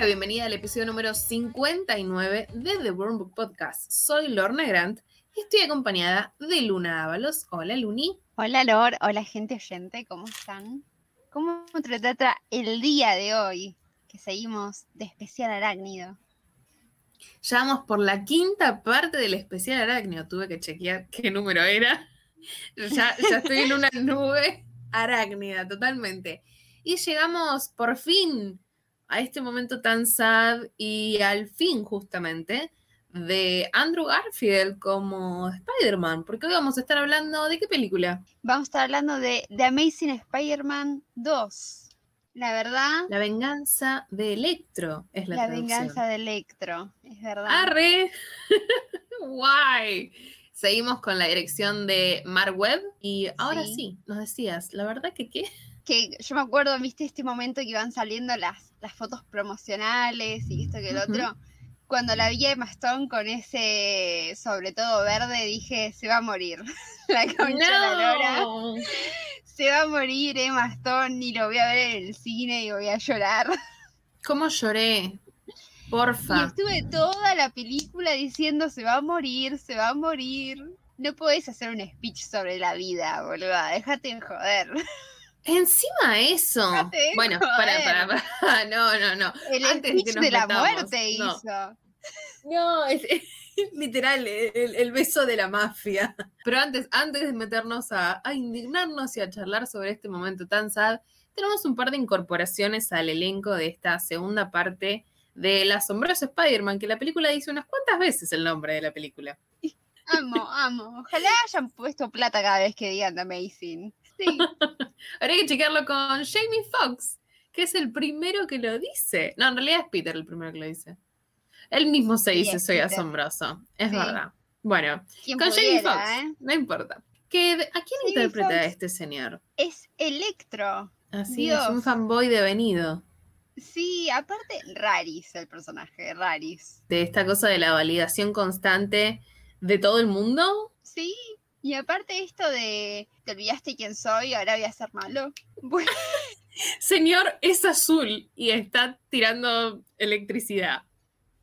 la bienvenida al episodio número 59 de The Worm Book Podcast. Soy Lorna Grant y estoy acompañada de Luna Ábalos. Hola, Luni. Hola, Lor. Hola, gente oyente. ¿Cómo están? ¿Cómo te trata el día de hoy? Que seguimos de especial arácnido. Ya vamos por la quinta parte del especial arácnido. Tuve que chequear qué número era. Ya, ya estoy en una nube arácnida, totalmente. Y llegamos por fin a este momento tan sad y al fin justamente de Andrew Garfield como Spider-Man, porque hoy vamos a estar hablando de qué película. Vamos a estar hablando de The Amazing Spider-Man 2. La verdad. La venganza de Electro es la La venganza de Electro, es verdad. ¡Arre! ¡Guay! Seguimos con la dirección de Mark Webb y ahora sí. Sí. nos decías, la verdad que qué. Que yo me acuerdo, viste, este momento que iban saliendo las, las fotos promocionales y esto que el otro. Cuando la vi a Emma Stone con ese, sobre todo verde, dije, se va a morir. la concha de la lora. ¡No! Se va a morir Emma Stone y lo voy a ver en el cine y voy a llorar. ¿Cómo lloré? Y Porfa. estuve toda la película diciendo se va a morir, se va a morir. No podés hacer un speech sobre la vida, boluda. Déjate de joder. Encima eso. De Bueno, para, para, para. No, no, no. El Antes de que speech nos de la metamos, muerte no. hizo. No, es, es literal el, el beso de la mafia. Pero antes, antes de meternos a, a indignarnos y a charlar sobre este momento tan sad, tenemos un par de incorporaciones al elenco de esta segunda parte del asombroso Spider-Man, que la película dice unas cuantas veces el nombre de la película. Amo, amo. Ojalá hayan puesto plata cada vez que digan The Amazing. Sí. Habría que chequearlo con Jamie Foxx, que es el primero que lo dice. No, en realidad es Peter el primero que lo dice. Él mismo se Sí, dice soy Peter. asombroso. Es Sí. verdad. Bueno, con Jamie Foxx, ¿eh? no importa. ¿Qué- ¿A quién Jamie interpreta a Foxx. este señor? Es Electro. Así es, un Dios. fanboy devenido. Sí, aparte, Raris el personaje, Raris. De esta cosa de la validación constante de todo el mundo. Sí, y aparte esto de te olvidaste quién soy, ahora voy a ser malo. Bueno, Señor, es azul y está tirando electricidad.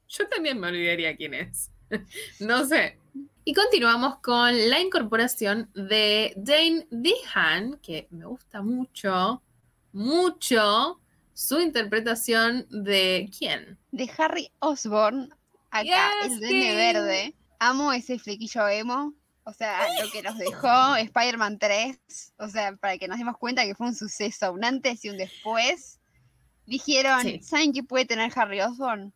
Yo también me olvidaría quién es. no sé. Y continuamos con la incorporación de Dane Dehan, que me gusta mucho, mucho su interpretación de quién. de Harry Osborn, acá, Yes, el duende King. verde. Amo ese flequillo emo. O sea, lo que nos dejó Spider-Man 3. O sea, para que nos demos cuenta que fue un suceso, un antes y un después. Dijeron, Sí. ¿saben qué puede tener Harry Osborn?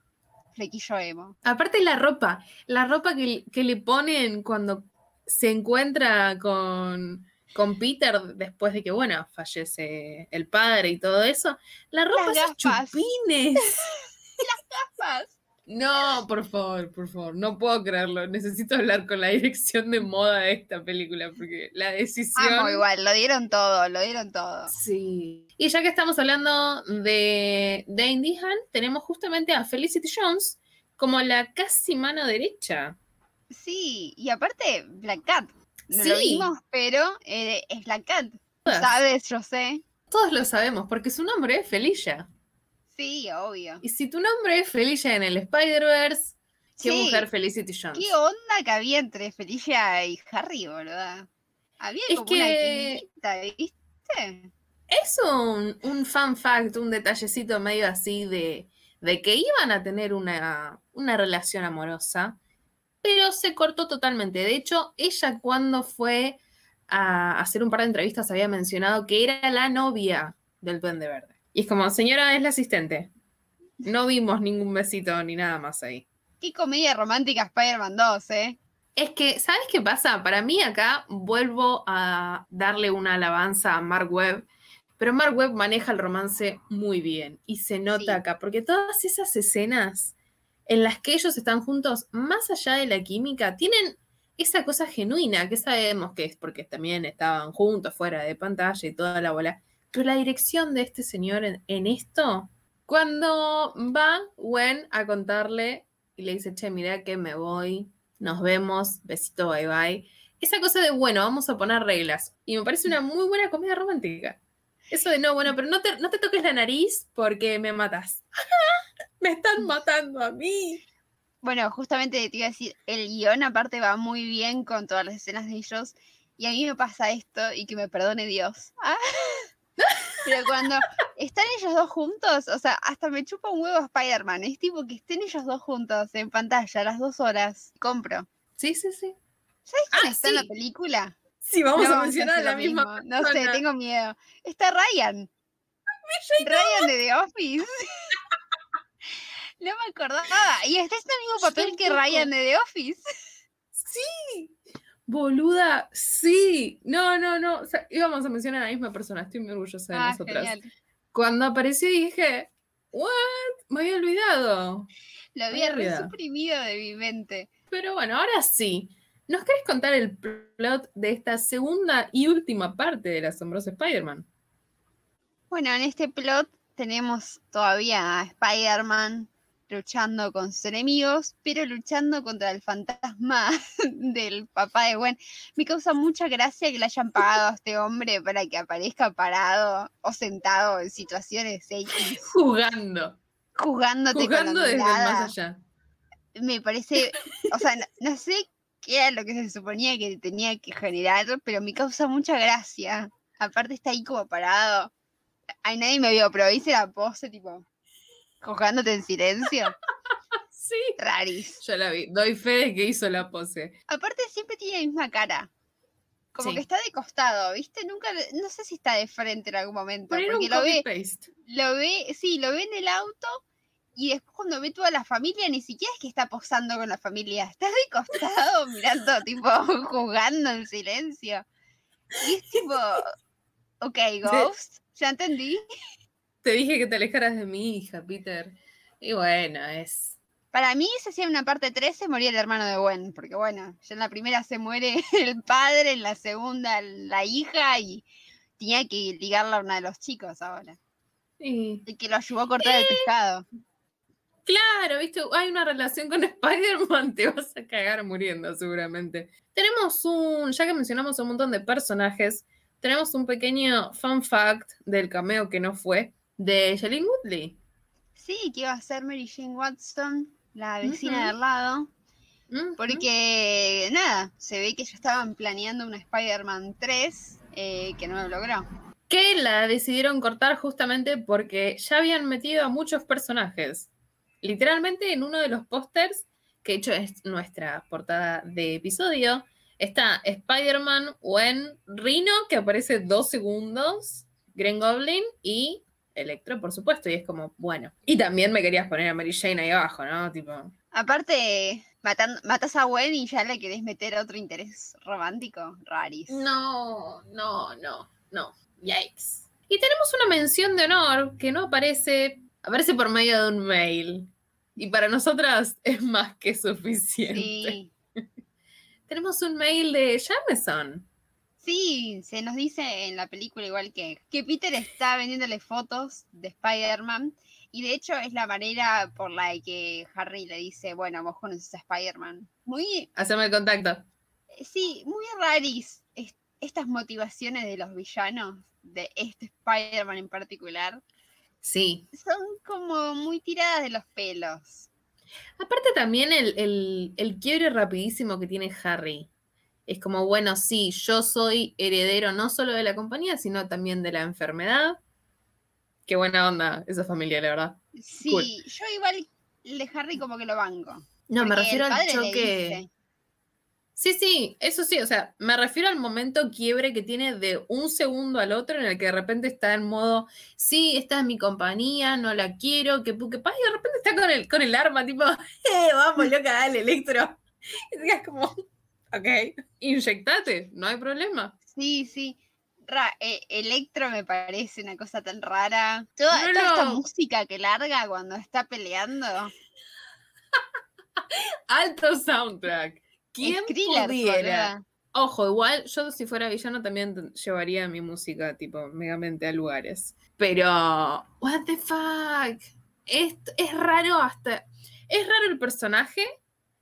Flequillo emo. Aparte la ropa, la ropa que, que le ponen cuando se encuentra con, con Peter después de que, bueno, fallece el padre y todo eso. La ropa, Las esos gafas. chupines. Gafas. No, por favor, por favor, no puedo creerlo. Necesito hablar con la dirección de moda de esta película porque la decisión... Amo igual, lo dieron todo, lo dieron todo. Sí. Y ya que estamos hablando de Dane Dehan, tenemos justamente a Felicity Jones como la casi mano derecha. Sí, y aparte, Black Cat. No lo Sí. vimos, pero eh, es Black Cat. Todas. Sabes, yo sé. Todos lo sabemos porque su nombre es Felicia. Sí, obvio. Y si tu nombre es Felicia en el Spider-Verse, ¿qué Sí. mujer Felicity Jones? ¿Qué onda que había entre Felicia y Harry, boluda? Había Es como que- una ¿viste? Es un, un fun fact, un detallecito medio así de, de que iban a tener una, una relación amorosa, pero se cortó totalmente. De hecho, ella cuando fue a hacer un par de entrevistas había mencionado que era la novia del Duende Verde. Y es como, señora, es la asistente. No vimos ningún besito ni nada más ahí. Qué comedia romántica Spider-Man 2, ¿eh? Es que, ¿sabes qué pasa? Para mí acá vuelvo a darle una alabanza a Mark Webb, pero Mark Webb maneja el romance muy bien y se nota Sí. acá, porque todas esas escenas en las que ellos están juntos, más allá de la química, tienen esa cosa genuina que sabemos que es porque también estaban juntos fuera de pantalla y toda la bola. Pero la dirección de este señor en, esto, cuando va Gwen a contarle y le dice, che, mira que me voy, nos vemos, besito, bye bye. Esa cosa de, bueno, vamos a poner reglas. Y me parece una muy buena comedia romántica. Eso de, no, bueno, pero no te, no te toques la nariz porque me matas. Me están matando a mí. Bueno, justamente te iba a decir, el guion aparte va muy bien con todas las escenas de ellos. Y a mí me pasa esto, y que me perdone Dios. Pero cuando están ellos dos juntos, o sea, hasta me chupa un huevo Spider-Man. Es tipo que estén ellos dos juntos en pantalla las dos horas. Compro. Sí, sí, sí. ¿Sabes quién Ah, está en la película? Sí, vamos No a mencionar a la lo misma mismo. No sé, tengo miedo. Está Ryan. Ryan de The Office. No me acordaba. Y está en el mismo Yo papel que. Ryan de The Office. Sí. Boluda, sí. No, no, no. O sea, íbamos a mencionar a la misma persona. Estoy muy orgullosa de Ah, nosotras. genial. Cuando apareció dije, ¿what? Me había olvidado. Lo había Olvidado. resuprimido de mi mente. Pero bueno, ahora sí. ¿Nos querés contar el plot de esta segunda y última parte del asombroso Spider-Man? Bueno, en este plot tenemos todavía a Spider-Man luchando con sus enemigos, pero luchando contra el fantasma del papá de Gwen. Me causa mucha gracia que le hayan pagado a este hombre para que aparezca parado o sentado en situaciones X, Jugando. jugándote Jugando desde más allá. Me parece, o sea, no, no sé qué era lo que se suponía que tenía que generar, pero me causa mucha gracia. Aparte está ahí como parado. Ay, nadie me vio, pero hice la pose, tipo, jugándote en silencio. Sí. Raris. Yo la vi. Doy fe de que hizo la pose. Aparte siempre tiene la misma cara. Como Sí. que está de costado, ¿viste? Nunca, no sé si está de frente en algún momento. Un Porque lo ve, lo ve, sí, lo ve en el auto y después cuando ve toda la familia, ni siquiera es que está posando con la familia, está de costado mirando, tipo, jugando en silencio. Y es tipo, ok, Ghost, ya entendí. Te dije que te alejaras de mi hija, Peter. Y bueno, es. Para mí, si hacía una parte 3, se moría el hermano de Gwen, porque bueno, ya en la primera se muere el padre, en la segunda la hija y tenía que ligarla a uno de los chicos ahora, y- el que lo ayudó a cortar el pescado. Claro, viste, hay una relación con Spider-Man, te vas a cagar muriendo seguramente. Tenemos un, ya que mencionamos un montón de personajes, tenemos un pequeño fun fact del cameo que no fue de Shailene Woodley. Sí, que iba a ser Mary Jane Watson, la vecina Ujú. de al lado, porque nada, se ve que ya estaban planeando una Spider-Man 3 eh, que no lo logró. Que la decidieron cortar justamente porque ya habían metido a muchos personajes. Literalmente en uno de los pósters, que de hecho es nuestra portada de episodio, está Spider-Man, Gwen, Rhino, que aparece dos segundos, Green Goblin y Electro, por supuesto. Y es como, bueno. Y también me querías poner a Mary Jane ahí abajo, ¿no? Tipo, Aparte, matan, matas a Gwen y ya le querés meter otro interés romántico, raris. No, no, no, no. Yikes. Y tenemos una mención de honor que no aparece, aparece por medio de un mail. Y para nosotras es más que suficiente. Sí, Tenemos un mail de Jameson. Sí, se nos dice en la película igual que, que Peter está vendiéndole fotos de Spider-Man y de hecho es la manera por la que Harry le dice, bueno, vos conoces a Spider-Man. Muy, Haceme el contacto. sí, muy raris es- estas motivaciones de los villanos, de este Spider-Man en particular, Sí. son como muy tiradas de los pelos. Aparte también el, el, el quiebre rapidísimo que tiene Harry. Es como, bueno, sí, yo soy heredero no solo de la compañía, sino también de la enfermedad. Qué buena onda esa familia, la verdad. Sí, Cool. yo igual de Harry como que lo banco. No, me refiero al choque. Sí, sí, eso sí, o sea, me refiero al momento quiebre que tiene de un segundo al otro en el que de repente está en modo, sí, esta es mi compañía, no la quiero, que pu, que pa, y de repente está con el, con el arma, tipo, eh, vamos, loca, dale, Electro. Y quedas como, ok, inyectate, no hay problema. Sí, sí. Ra- eh, Electro me parece una cosa tan rara. Toda, No, toda esta no. música que larga cuando está peleando. Alto soundtrack. ¿Quién pudiera? boluda. Ojo, igual yo si fuera villano también llevaría mi música tipo megamente a lugares. Pero, what the fuck? Es, es raro hasta... Es raro el personaje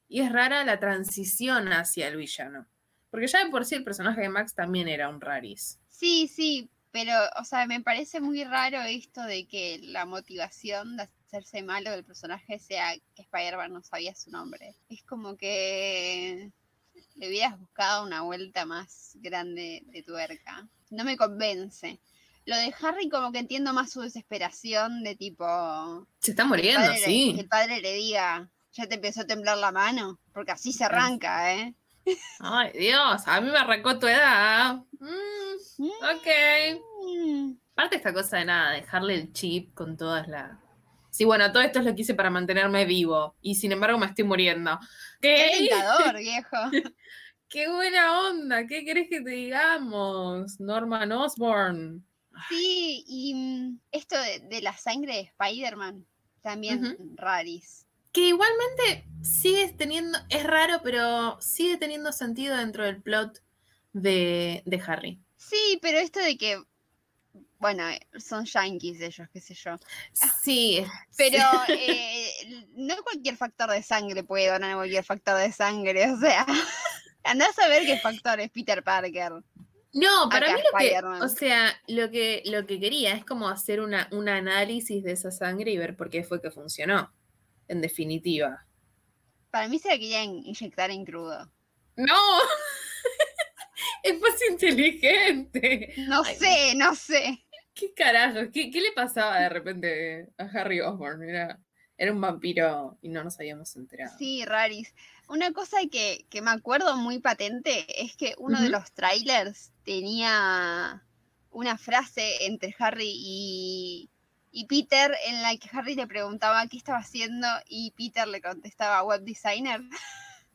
y es rara la transición hacia el villano. Porque ya de por sí el personaje de Max también era un raris. Sí, sí, pero, o sea, me parece muy raro esto de que la motivación de hacerse malo del personaje sea que Spider-Man no sabía su nombre. Es como que le hubieras buscado una vuelta más grande de tuerca. No me convence. Lo de Harry como que entiendo más su desesperación de tipo... Se está muriendo, padre sí. que el padre le diga, ya te empezó a temblar la mano, porque así se arranca, ¿eh? Ay, Dios, a mí me arrancó tu edad. Mm, ok. Mm. Aparte esta cosa de nada, dejarle el chip con todas las... Sí, bueno, todo esto lo quise para mantenerme vivo y sin embargo me estoy muriendo. Qué ¿Qué? tentador, viejo. ¡Qué buena onda! ¿Qué querés que te digamos? Norman Osborn. Sí, y mm, esto de, de la sangre de Spider-Man, también raris. Que igualmente sigue teniendo, es raro, pero sigue teniendo sentido dentro del plot de, de Harry. Sí, pero esto de que, bueno, son yankees ellos, qué sé yo. Sí, Pero eh, no cualquier factor de sangre puede donar cualquier factor de sangre, o sea, andás a ver qué factor es Peter Parker. No, para Acá mí lo que, o sea, lo que, lo que quería es como hacer una, un análisis de esa sangre y ver por qué fue que funcionó, en definitiva. Para mí se la querían inyectar en crudo. ¡No! es más inteligente. No Ay, sé, no sé. ¿Qué carajo? ¿Qué, qué le pasaba de repente a Harry Osborn? Era, era un vampiro y no nos habíamos enterado. Sí, raris. Una cosa que, que me acuerdo muy patente es que uno de los trailers tenía una frase entre Harry y, y Peter en la que Harry le preguntaba qué estaba haciendo y Peter le contestaba web designer.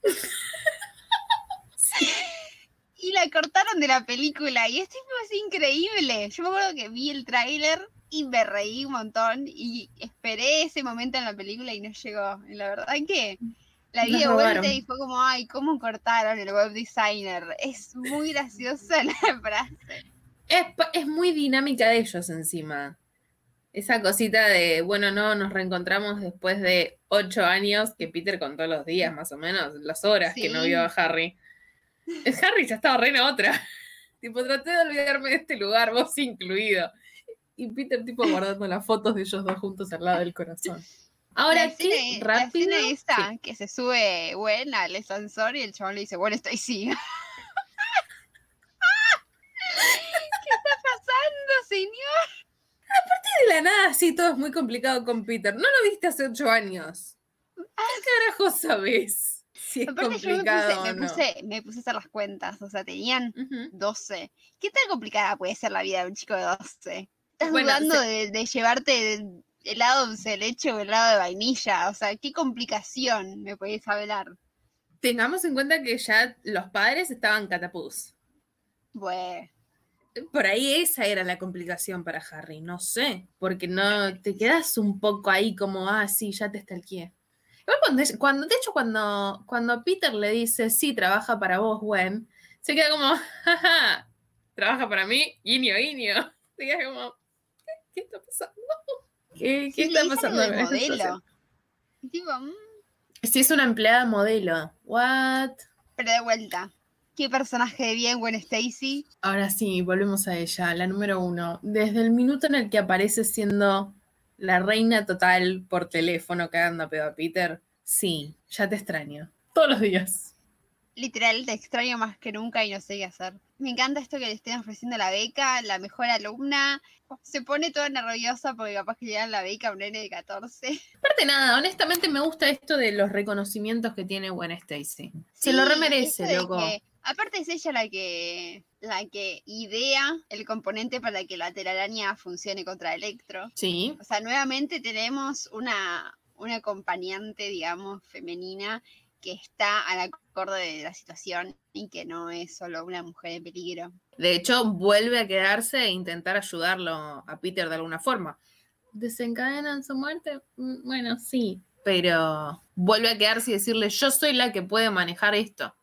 y la cortaron de la película y esto es increíble. Yo me acuerdo que vi el tráiler y me reí un montón y esperé ese momento en la película y no llegó. Y la verdad que la vi de vuelta y fue como, ay, ¿cómo cortaron el web designer? Es muy graciosa la frase. Es, es muy dinámica de ellos encima. Esa cosita de, bueno, no, nos reencontramos después de ocho años, que Peter contó los días más o menos, las horas que no Sí. vio a Harry. Es Harry ya estaba re en otra. tipo, traté de olvidarme de este lugar, vos incluido. Y Peter, tipo, guardando las fotos de ellos dos juntos al lado del corazón. Ahora, la qué escena, la rápido. escena esa Sí. que se sube Gwen al ascensor y el chabón le dice, bueno, estoy sí. ¿Qué está pasando, señor? De la nada, sí, todo es muy complicado con Peter. No lo viste hace ocho años. ¿Qué carajo sabes? Si es Aparte yo me complicado puse, me, no. puse, me puse a hacer las cuentas, o sea, tenían Ujú. 12. ¿Qué tan complicada puede ser la vida de un chico de 12? Estás Bueno, dudando se- de, de llevarte helado dulce de leche o helado de vainilla, o sea, qué complicación me podéis hablar. Tengamos en cuenta que ya los padres estaban catapús. Bueno, Por ahí esa era la complicación para Harry, no sé, porque no te quedas un poco ahí como, ah, sí, ya te. Igual cuando, cuando, de hecho, cuando, cuando Peter le dice, sí, trabaja para vos, Gwen, se queda como, jaja, trabaja para mí, guiño, guiño. Se queda como, ¿qué, qué está pasando? ¿Qué, qué sí, está pasando? en modelo. Tipo, mm, Sí, es una empleada modelo. What? pero de vuelta. ¿Qué personaje de bien Gwen Stacy? Ahora sí, volvemos a ella, la número uno. Desde el minuto en el que aparece siendo la reina total por teléfono cagando a pedo a Peter, sí, ya te extraño. Todos los días. Literal, te extraño más que nunca y no sé qué hacer. Me encanta esto que le estén ofreciendo la beca, la mejor alumna. Se pone toda nerviosa porque capaz que le dan la beca a un nene de 14. Aparte nada, honestamente me gusta esto de los reconocimientos que tiene Gwen Stacy. Se lo remerece, loco. que- aparte es ella la que la que idea el componente para que la telaraña funcione contra Electro. Sí, O sea, nuevamente tenemos una, una acompañante, digamos, femenina que está al acorde de la situación y que no es solo una mujer en peligro. de hecho vuelve a quedarse e intentar ayudarlo a Peter de alguna forma. ¿Desencadenan su muerte? Mm, Bueno, sí, pero vuelve a quedarse y decirle, yo soy la que puede manejar esto.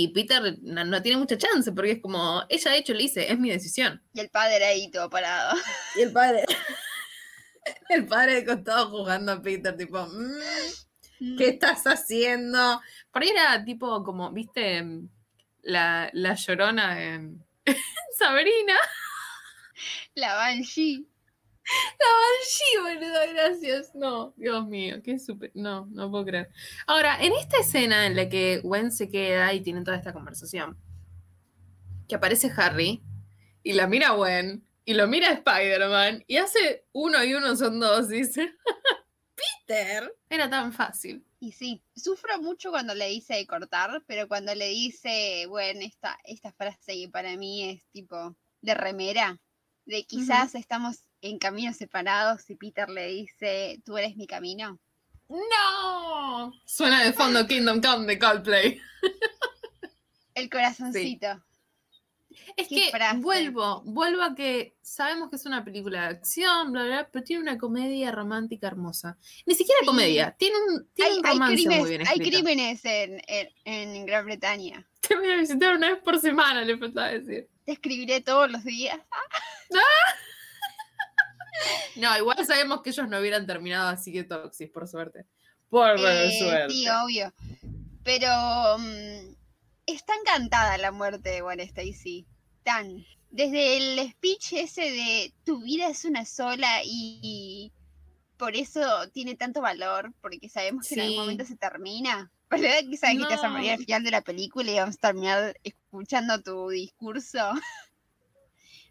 Y Peter no, no tiene mucha chance porque es como, ella de hecho le dice, es mi decisión. Y el padre ahí todo parado. Y el padre, el padre de costado jugando a Peter, tipo, "Mm, ¿qué estás haciendo? Por ahí era tipo como, viste, la, la llorona en Sabrina. La Banshee. La Banshee, boludo, gracias. No, Dios mío, qué súper. No, no puedo creer. Ahora, en esta escena en la que Gwen se queda y tienen toda esta conversación, que aparece Harry y la mira Gwen y lo mira Spider-Man y hace uno y uno son dos, dice. Peter, era tan fácil. Y sí, sufro mucho cuando le dice cortar, pero cuando le dice, bueno, esta, esta frase que para mí es tipo de remera, de quizás estamos en caminos separados y Peter le dice, tú eres mi camino. ¡No! Suena de fondo Kingdom Come de Coldplay. El corazoncito. Es que frase. vuelvo, vuelvo a que sabemos que es una película de acción, bla, bla, bla, pero tiene una comedia romántica hermosa. Ni siquiera Sí. comedia, tiene un, tiene Hay, un hay romance crímenes, muy bien hay escrito. crímenes en, en- en Gran Bretaña. Te voy a visitar una vez por semana, le faltaba decir. Te escribiré todos los días. No, igual sabemos que ellos no hubieran terminado así que Toxis, por suerte. Por Eh, suerte. sí, obvio. Pero mm, está encantada la muerte de Gwen Stacy. Tan. Desde el speech ese de tu vida es una sola y, por eso tiene tanto valor, porque sabemos que en algún momento se termina. ¿Verdad que sabes que te vas a morir al final de la película y vamos a terminar escuchando tu discurso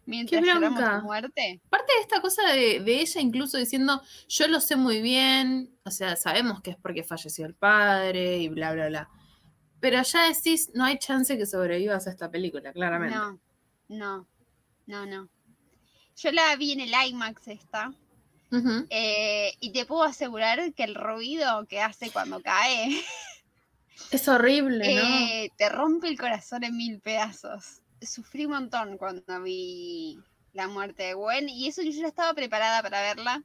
mientras lloramos tu muerte? Aparte de esta cosa de, de ella incluso diciendo, yo lo sé muy bien, o sea, sabemos que es porque falleció el padre y bla, bla, bla. Pero ya decís, no hay chance que sobrevivas a esta película, claramente. No, no, no, no. Yo la vi en el IMAX esta. Eh, y te puedo asegurar que el ruido que hace cuando cae Es horrible, ¿no? eh, te rompe el corazón en mil pedazos. Sufrí un montón cuando vi la muerte de Gwen y eso que yo ya estaba preparada para verla,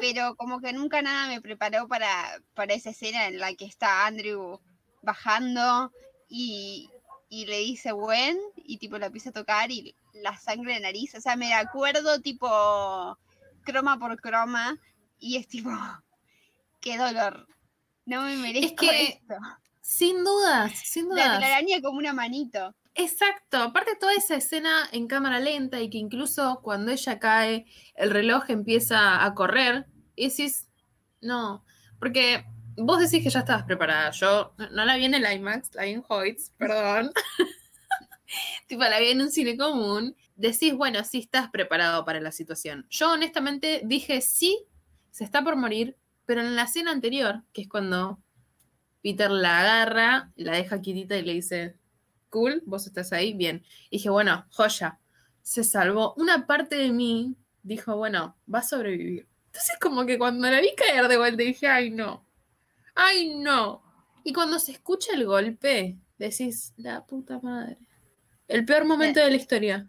pero como que nunca nada me preparó para, para esa escena en la que está Andrew bajando y, y le dice Gwen y tipo la empieza a tocar y la sangre de nariz, o sea, me acuerdo tipo croma por croma y es tipo, qué dolor, no me merezco que esto. Sin dudas, sin La dudas. telaraña como una manito. Exacto, aparte toda esa escena en cámara lenta y que incluso cuando ella cae, el reloj empieza a correr, y decís, no, porque vos decís que ya estabas preparada, yo no, la vi en el IMAX, la vi en Hoyts, perdón, tipo la vi en un cine común, decís, bueno, sí estás preparado para la situación. Yo honestamente dije, sí, se está por morir, pero en la escena anterior, que es cuando Peter la agarra, la deja quietita y le dice, cool, vos estás ahí, bien. Y dije, bueno, joya, se salvó. Una parte de mí dijo, bueno, va a sobrevivir. Entonces como que cuando la vi caer de vuelta dije, ay no, ay no. Y cuando se escucha el golpe, decís, la puta madre. El peor momento de la historia.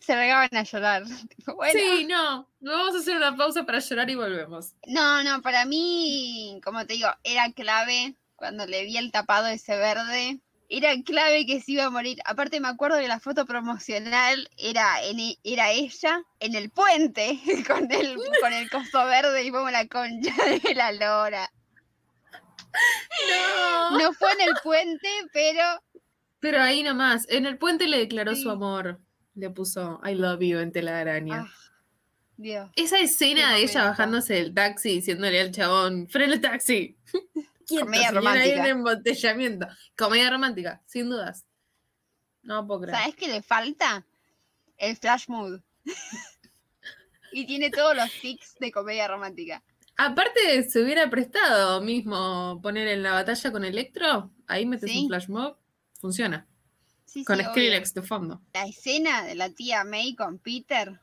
Se regaban a llorar. Bueno, Sí, no, vamos a hacer una pausa para llorar y volvemos. No, no, para mí, como te digo, era clave cuando le vi el tapado ese verde. Era clave que se iba a morir. Aparte me acuerdo que la foto promocional era, en, e- era ella en el puente con el, con el coso verde y como la concha de la lora. No. No fue en el puente, pero Pero ahí nomás, en el puente le declaró Sí. su amor. Le puso I love you en telaraña. ah, Dios. Esa escena de ella bajándose del taxi diciéndole al chabón, frena el taxi. Comedia señora, hay un romántica. embotellamiento. Comedia romántica, sin dudas. No puedo creer. ¿Sabes qué le falta? El flash mood. y tiene todos los tics de comedia romántica. Aparte, se hubiera prestado mismo poner en la batalla con Electro, ahí metes Sí. un flash mob, funciona. Sí, con sí, obvio. Skrillex de fondo. la escena de la tía May con Peter,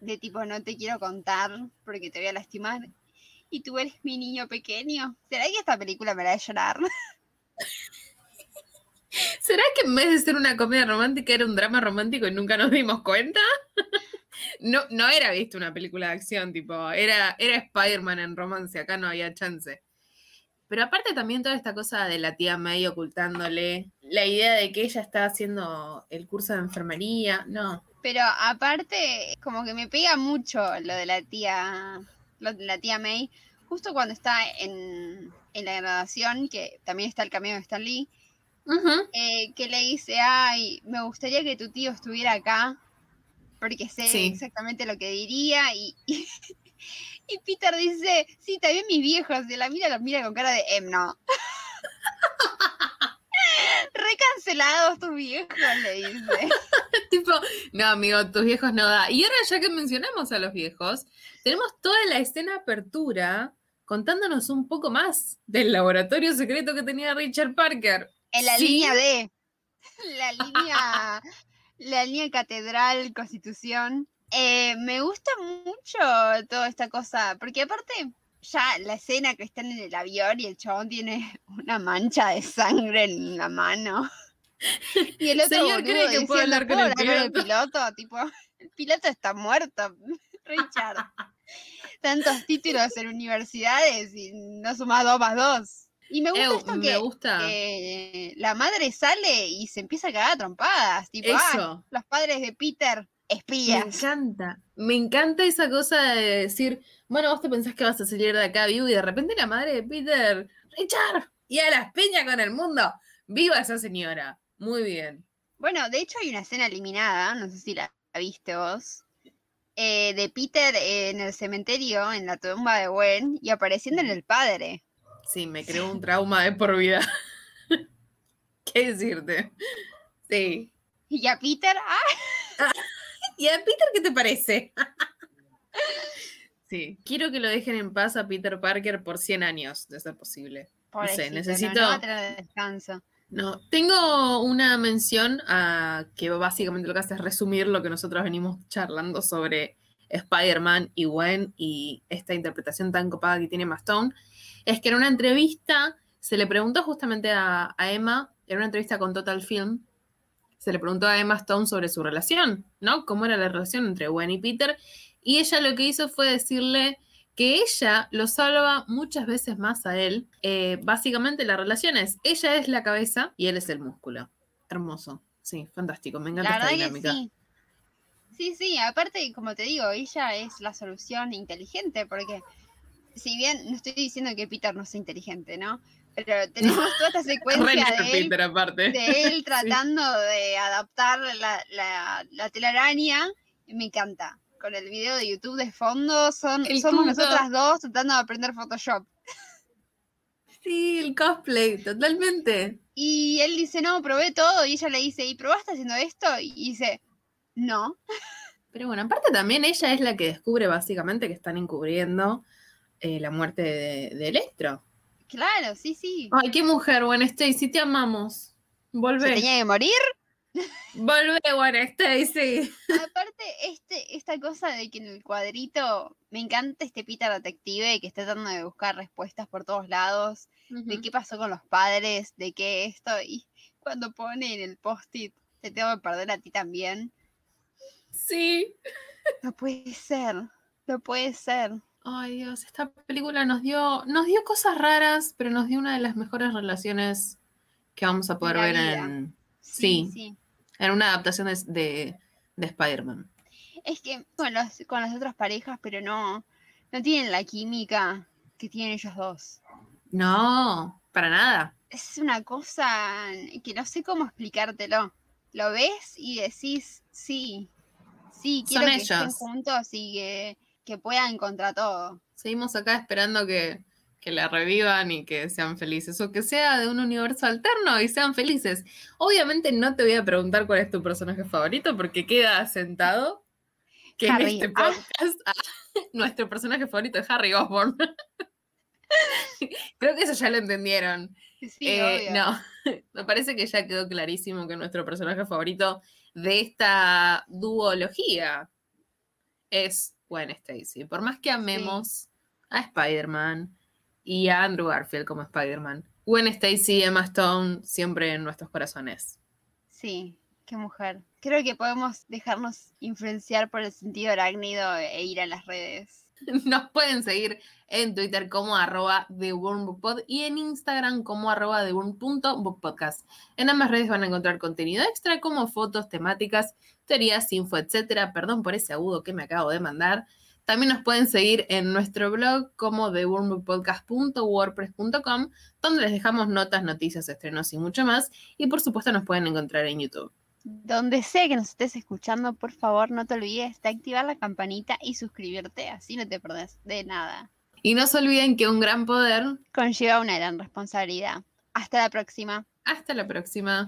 de tipo, no te quiero contar porque te voy a lastimar. Y tú eres mi niño pequeño. ¿Será que esta película me la de llorar? ¿Será que en vez de ser una comedia romántica era un drama romántico y nunca nos dimos cuenta? no, no era, viste, una película de acción, tipo, era, era Spider-Man en romance, acá no había chance. Pero aparte también toda esta cosa de la tía May ocultándole la idea de que ella está haciendo el curso de enfermería, no. Pero aparte, como que me pega mucho lo de la tía, la tía May, justo cuando está en, en la graduación, que también está el cameo de Stan Lee, eh, que le dice, ay, me gustaría que tu tío estuviera acá porque sé Sí. exactamente lo que diría y, y, y Peter dice, sí, también mis viejos, y la mira, los mira con cara de, em, no. Recancelados tus viejos, le dice. tipo, no, amigo, tus viejos no da. Y ahora, ya que mencionamos a los viejos, tenemos toda la escena apertura contándonos un poco más del laboratorio secreto que tenía Richard Parker. En la Sí. línea D. La línea, la línea catedral, constitución. Eh, me gusta mucho toda esta cosa, porque aparte, ya la escena que están en el avión y el chabón tiene una mancha de sangre en la mano. Y el otro Señor, ¿cree que puedo hablar con "¿Puedo el hablar con el piloto? Tipo, el piloto está muerto, Richard. Tantos títulos en universidades y no sumás dos más dos. Y me gusta esto me que, gusta. que la madre sale y se empieza a cagar a trompadas. Tipo, ah, los padres de Peter, Me espías. encanta. Me encanta esa cosa de decir, bueno, vos te pensás que vas a salir de acá vivo y de repente la madre de Peter, Richard, y a las piñas con el mundo. Viva esa señora. Muy bien. Bueno, de hecho hay una escena eliminada, no sé si la viste vos, eh, de Peter en el cementerio, en la tumba de Gwen, y apareciendo en el padre. Sí, me creó un trauma de por vida. ¿Qué decirte? Sí. Y a Peter, ah, ¿Y a Peter qué te parece? Sí, quiero que lo dejen en paz a Peter Parker por 100 años, de ser posible. pobrecito, no, necesito- no tener descanso. No, tengo una mención a que básicamente lo que hace es resumir lo que nosotros venimos charlando sobre Spider-Man y Gwen y esta interpretación tan copada que tiene Mastone. Es que en una entrevista se le preguntó justamente a, a Emma, en una entrevista con Total Film, se le preguntó a Emma Stone sobre su relación, ¿no? ¿Cómo era la relación entre Gwen y Peter? Y ella lo que hizo fue decirle que ella lo salva muchas veces más a él. Eh, básicamente la relación es, ella es la cabeza y él es el músculo. Hermoso. Sí, fantástico. Me encanta La esta dinámica. sí. Sí, sí, aparte, como te digo, ella es la solución inteligente, porque si bien no estoy diciendo que Peter no sea inteligente, ¿no? Pero tenemos toda esta secuencia de él, Peter, aparte. de él tratando de adaptar la, la, la telaraña, me encanta. Con el video de YouTube de fondo, son, El somos punto. nosotras dos tratando de aprender Photoshop. Sí, el cosplay, totalmente. Y él dice, no, probé todo, y ella le dice, ¿y probaste haciendo esto? Y dice, no. Pero bueno, aparte también ella es la que descubre básicamente que están encubriendo eh, la muerte de, de Electro. Claro, sí, sí. Ay, qué mujer, Gwen Stacy, te amamos. ¿Se Volvé. tenía que morir? Volvé, Gwen Stacy. Aparte, este, esta cosa de que en el cuadrito me encanta este Peter detective que está tratando de buscar respuestas por todos lados, de qué pasó con los padres, de qué esto, y cuando pone en el post-it, te tengo que perder a ti también. Sí. No puede ser, no puede ser. Ay, Dios, esta película nos dio, nos dio cosas raras, pero nos dio una de las mejores relaciones que vamos a poder ver en, Sí, Sí. sí. En una adaptación de, de, de Spider-Man. Es que con, los, con las otras parejas, pero no, no tienen la química que tienen ellos dos. No, para nada. es una cosa que no sé cómo explicártelo. Lo ves y decís, sí, sí, quiero Son que estén ellos. juntos y que, que puedan contra todo. Seguimos acá esperando que, que la revivan y que sean felices, o que sea de un universo alterno y sean felices. Obviamente no te voy a preguntar cuál es tu personaje favorito, porque queda sentado que Harry. en este Ah. podcast ah, nuestro personaje favorito es Harry Osborn. Creo que eso ya lo entendieron. Sí, Eh, no, me parece que ya quedó clarísimo que nuestro personaje favorito de esta duología es Gwen Stacy. Por más que amemos a Spider-Man y a Andrew Garfield como Spider-Man, Gwen Stacy y Emma Stone siempre en nuestros corazones. Sí, qué mujer. Creo que podemos dejarnos influenciar por el sentido arácnido e ir a las redes. Nos pueden seguir en Twitter como arroba TheWormBookPod y en Instagram como arroba TheWorm.bookpodcast. En ambas redes van a encontrar contenido extra como fotos, temáticas, teorías, info, etcétera. Perdón por ese agudo que me acabo de mandar. También nos pueden seguir en nuestro blog como TheWormBookPodcast.wordpress.com donde les dejamos notas, noticias, estrenos y mucho más. Y por supuesto nos pueden encontrar en YouTube. Donde sea que nos estés escuchando, por favor, no te olvides de activar la campanita y suscribirte, así no te perdés de nada. Y no se olviden que un gran poder conlleva una gran responsabilidad. Hasta la próxima. Hasta la próxima.